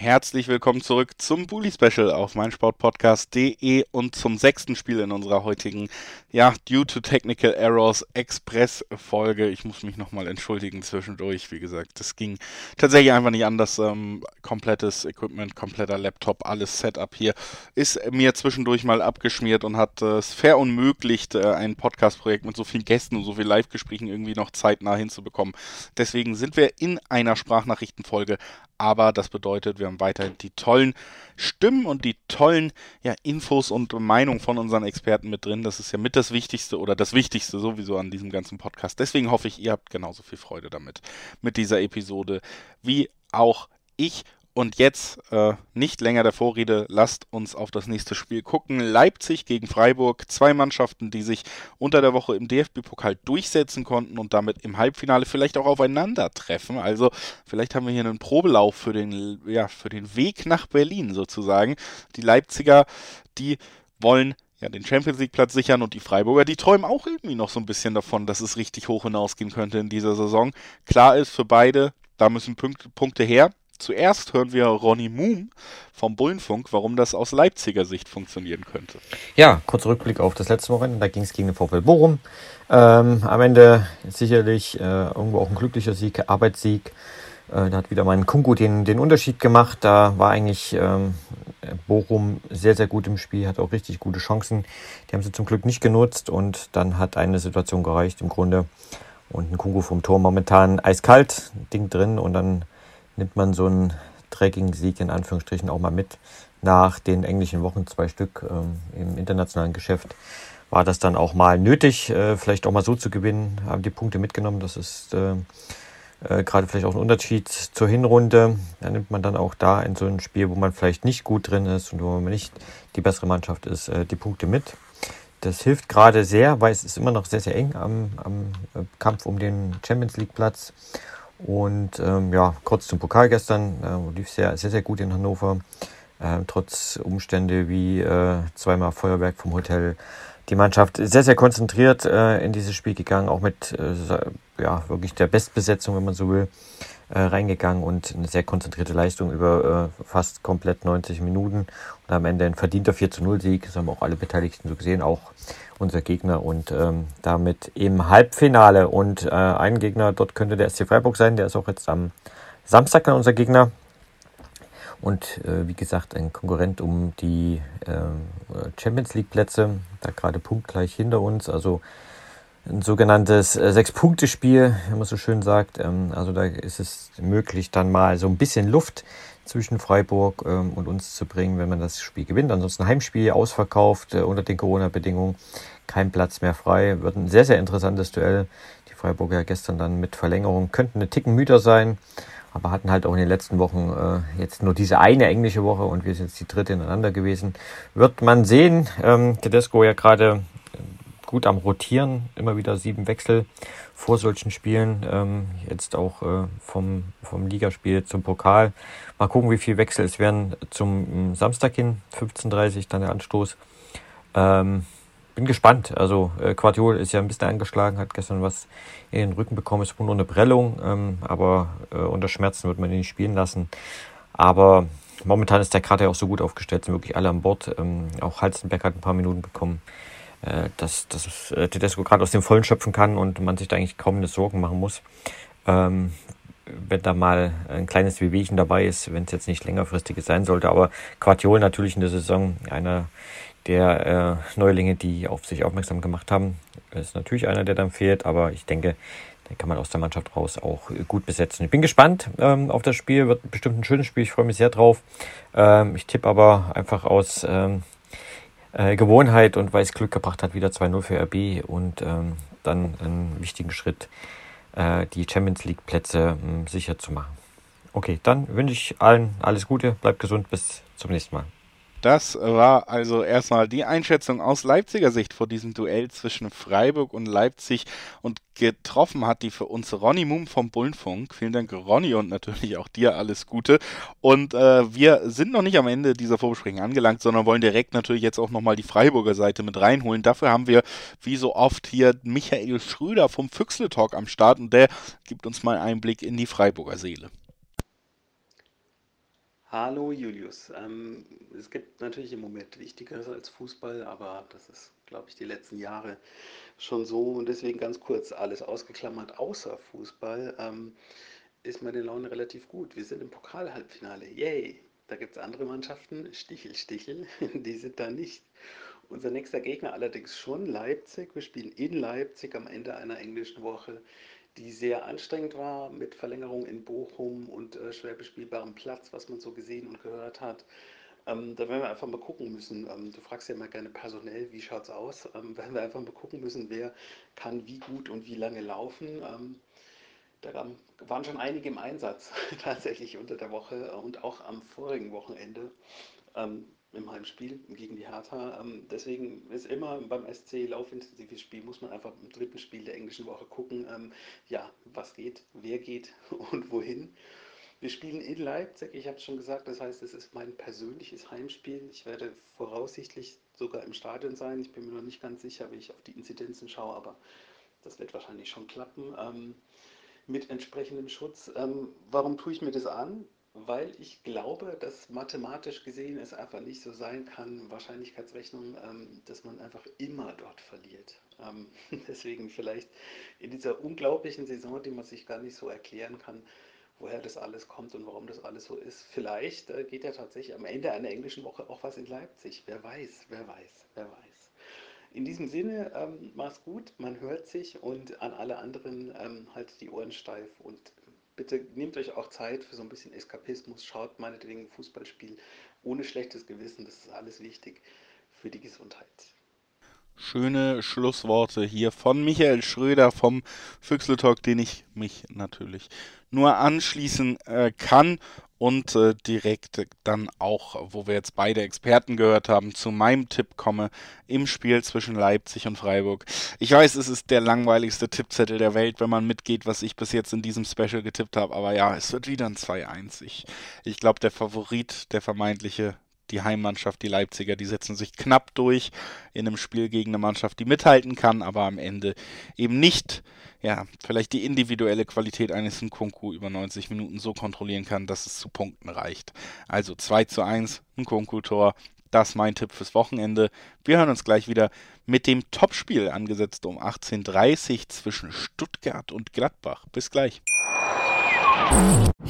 Herzlich willkommen zurück zum Bully Special auf meinsportpodcast.de und zum sechsten Spiel in unserer heutigen, ja, Due to Technical Errors Express Folge. Ich muss mich nochmal entschuldigen zwischendurch. Wie gesagt, das ging tatsächlich einfach nicht anders. Ähm, komplettes Equipment, kompletter Laptop, alles Setup hier ist mir zwischendurch mal abgeschmiert und hat äh, es verunmöglicht, äh, ein Podcast-Projekt mit so vielen Gästen und so vielen Live-Gesprächen irgendwie noch zeitnah hinzubekommen. Deswegen sind wir in einer Sprachnachrichtenfolge aber das bedeutet, wir haben weiterhin die tollen Stimmen und die tollen ja, Infos und Meinungen von unseren Experten mit drin. Das ist ja mit das Wichtigste oder das Wichtigste sowieso an diesem ganzen Podcast. Deswegen hoffe ich, ihr habt genauso viel Freude damit, mit dieser Episode, wie auch ich. Und jetzt äh, nicht länger der Vorrede, lasst uns auf das nächste Spiel gucken. Leipzig gegen Freiburg, zwei Mannschaften, die sich unter der Woche im DFB-Pokal durchsetzen konnten und damit im Halbfinale vielleicht auch aufeinandertreffen. Also vielleicht haben wir hier einen Probelauf für den, ja, für den Weg nach Berlin sozusagen. Die Leipziger, die wollen ja, den Champions League Platz sichern und die Freiburger, die träumen auch irgendwie noch so ein bisschen davon, dass es richtig hoch hinausgehen könnte in dieser Saison. Klar ist für beide, da müssen Punkte her. Zuerst hören wir Ronny Moom vom Bullenfunk, warum das aus Leipziger Sicht funktionieren könnte. Ja, kurzer Rückblick auf das letzte Wochenende. Da ging es gegen den VfL Bochum. Ähm, am Ende sicherlich äh, irgendwo auch ein glücklicher Sieg, Arbeitssieg. Äh, da hat wieder mein Kungu den, den Unterschied gemacht. Da war eigentlich ähm, Bochum sehr, sehr gut im Spiel, hat auch richtig gute Chancen. Die haben sie zum Glück nicht genutzt und dann hat eine Situation gereicht im Grunde. Und ein Kungu vom Tor momentan eiskalt, Ding drin und dann nimmt man so einen dreckigen Sieg in Anführungsstrichen auch mal mit. Nach den englischen Wochen, zwei Stück ähm, im internationalen Geschäft, war das dann auch mal nötig, äh, vielleicht auch mal so zu gewinnen, haben die Punkte mitgenommen. Das ist äh, äh, gerade vielleicht auch ein Unterschied zur Hinrunde. Da nimmt man dann auch da in so ein Spiel, wo man vielleicht nicht gut drin ist und wo man nicht die bessere Mannschaft ist, äh, die Punkte mit. Das hilft gerade sehr, weil es ist immer noch sehr, sehr eng am, am äh, Kampf um den Champions League Platz. Und ähm, ja, kurz zum Pokal gestern, äh, lief sehr, sehr, sehr gut in Hannover. Äh, trotz Umstände wie äh, zweimal Feuerwerk vom Hotel. Die Mannschaft sehr, sehr konzentriert äh, in dieses Spiel gegangen, auch mit äh, ja, wirklich der Bestbesetzung, wenn man so will, äh, reingegangen und eine sehr konzentrierte Leistung über äh, fast komplett 90 Minuten und am Ende ein verdienter 4 zu 0 Sieg. Das haben auch alle Beteiligten so gesehen, auch unser Gegner und ähm, damit im Halbfinale. Und äh, ein Gegner dort könnte der SC Freiburg sein, der ist auch jetzt am Samstag dann unser Gegner. Und äh, wie gesagt, ein Konkurrent um die äh, Champions League Plätze, da gerade punktgleich hinter uns. Also ein sogenanntes äh, Sechs-Punkte-Spiel, wie man so schön sagt. Ähm, also da ist es möglich, dann mal so ein bisschen Luft zwischen Freiburg ähm, und uns zu bringen, wenn man das Spiel gewinnt. Ansonsten Heimspiel ausverkauft äh, unter den Corona-Bedingungen, kein Platz mehr frei. Wird ein sehr, sehr interessantes Duell. Die Freiburger gestern dann mit Verlängerung könnten eine Ticken müder sein, aber hatten halt auch in den letzten Wochen äh, jetzt nur diese eine englische Woche und wir sind jetzt die dritte ineinander gewesen. Wird man sehen. Ähm, Tedesco ja gerade gut am Rotieren, immer wieder sieben Wechsel vor solchen Spielen. Ähm, jetzt auch äh, vom, vom Ligaspiel zum Pokal. Mal gucken, wie viele Wechsel es werden zum ähm, Samstag hin, 15.30 Uhr, dann der Anstoß. Ähm, bin gespannt. Also äh, Quartiol ist ja ein bisschen angeschlagen, hat gestern was in den Rücken bekommen, ist wohl nur eine Prellung, ähm, aber äh, unter Schmerzen wird man ihn nicht spielen lassen. Aber momentan ist der Kader ja auch so gut aufgestellt, sind wirklich alle an Bord. Ähm, auch Halstenberg hat ein paar Minuten bekommen äh, dass, dass äh, Tedesco gerade aus dem Vollen schöpfen kann und man sich da eigentlich kaum eine Sorgen machen muss. Ähm, wenn da mal ein kleines Wehwehchen dabei ist, wenn es jetzt nicht längerfristiges sein sollte. Aber Quartiol natürlich in der Saison einer der äh, Neulinge, die auf sich aufmerksam gemacht haben, ist natürlich einer, der dann fehlt. Aber ich denke, den kann man aus der Mannschaft raus auch gut besetzen. Ich bin gespannt ähm, auf das Spiel, wird bestimmt ein schönes Spiel. Ich freue mich sehr drauf. Ähm, ich tippe aber einfach aus ähm, äh, Gewohnheit und weil es Glück gebracht hat, wieder 2-0 für RB und ähm, dann einen wichtigen Schritt, äh, die Champions League Plätze äh, sicher zu machen. Okay, dann wünsche ich allen alles Gute, bleibt gesund, bis zum nächsten Mal. Das war also erstmal die Einschätzung aus Leipziger Sicht vor diesem Duell zwischen Freiburg und Leipzig und getroffen hat die für uns Ronny Mum vom Bullenfunk. Vielen Dank Ronny und natürlich auch dir alles Gute. Und äh, wir sind noch nicht am Ende dieser Vorbesprechung angelangt, sondern wollen direkt natürlich jetzt auch nochmal die Freiburger Seite mit reinholen. Dafür haben wir wie so oft hier Michael Schröder vom Füchsle Talk am Start und der gibt uns mal einen Blick in die Freiburger Seele. Hallo Julius. Ähm, es gibt natürlich im Moment Wichtigeres als Fußball, aber das ist, glaube ich, die letzten Jahre schon so und deswegen ganz kurz alles ausgeklammert außer Fußball. Ähm, ist meine Laune relativ gut. Wir sind im Pokal-Halbfinale. Yay! Da gibt es andere Mannschaften, Stichel, Stichel, die sind da nicht. Unser nächster Gegner allerdings schon Leipzig. Wir spielen in Leipzig am Ende einer englischen Woche die sehr anstrengend war mit Verlängerung in Bochum und äh, schwer bespielbarem Platz, was man so gesehen und gehört hat. Ähm, da werden wir einfach mal gucken müssen. Ähm, du fragst ja immer gerne personell, wie schaut es aus? Ähm, werden wir einfach mal gucken müssen, wer kann wie gut und wie lange laufen. Ähm, da waren schon einige im Einsatz tatsächlich unter der Woche und auch am vorigen Wochenende. Ähm, im Heimspiel gegen die Hertha. Ähm, deswegen ist immer beim SC laufintensives Spiel, muss man einfach im dritten Spiel der englischen Woche gucken, ähm, ja, was geht, wer geht und wohin. Wir spielen in Leipzig, ich habe es schon gesagt, das heißt, es ist mein persönliches Heimspiel. Ich werde voraussichtlich sogar im Stadion sein. Ich bin mir noch nicht ganz sicher, wie ich auf die Inzidenzen schaue, aber das wird wahrscheinlich schon klappen. Ähm, mit entsprechendem Schutz. Ähm, warum tue ich mir das an? weil ich glaube, dass mathematisch gesehen es einfach nicht so sein kann, Wahrscheinlichkeitsrechnung, ähm, dass man einfach immer dort verliert. Ähm, deswegen vielleicht in dieser unglaublichen Saison, die man sich gar nicht so erklären kann, woher das alles kommt und warum das alles so ist. Vielleicht äh, geht ja tatsächlich am Ende einer englischen Woche auch was in Leipzig. Wer weiß, wer weiß, wer weiß. In diesem Sinne, ähm, mach's gut, man hört sich und an alle anderen ähm, halt die Ohren steif und bitte nehmt euch auch Zeit für so ein bisschen Eskapismus, schaut meinetwegen ein Fußballspiel ohne schlechtes Gewissen, das ist alles wichtig für die Gesundheit. Schöne Schlussworte hier von Michael Schröder vom Füchsle Talk, den ich mich natürlich nur anschließen äh, kann und äh, direkt dann auch, wo wir jetzt beide Experten gehört haben, zu meinem Tipp komme im Spiel zwischen Leipzig und Freiburg. Ich weiß, es ist der langweiligste Tippzettel der Welt, wenn man mitgeht, was ich bis jetzt in diesem Special getippt habe, aber ja, es wird wieder ein 2-1. Ich, ich glaube, der Favorit, der vermeintliche die Heimmannschaft, die Leipziger, die setzen sich knapp durch in einem Spiel gegen eine Mannschaft, die mithalten kann, aber am Ende eben nicht, ja, vielleicht die individuelle Qualität eines Nkunku über 90 Minuten so kontrollieren kann, dass es zu Punkten reicht. Also 2 zu 1, Nkunku-Tor, das ist mein Tipp fürs Wochenende. Wir hören uns gleich wieder mit dem Topspiel angesetzt um 18.30 Uhr zwischen Stuttgart und Gladbach. Bis gleich.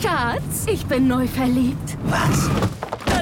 Schatz, ich bin neu verliebt. Was?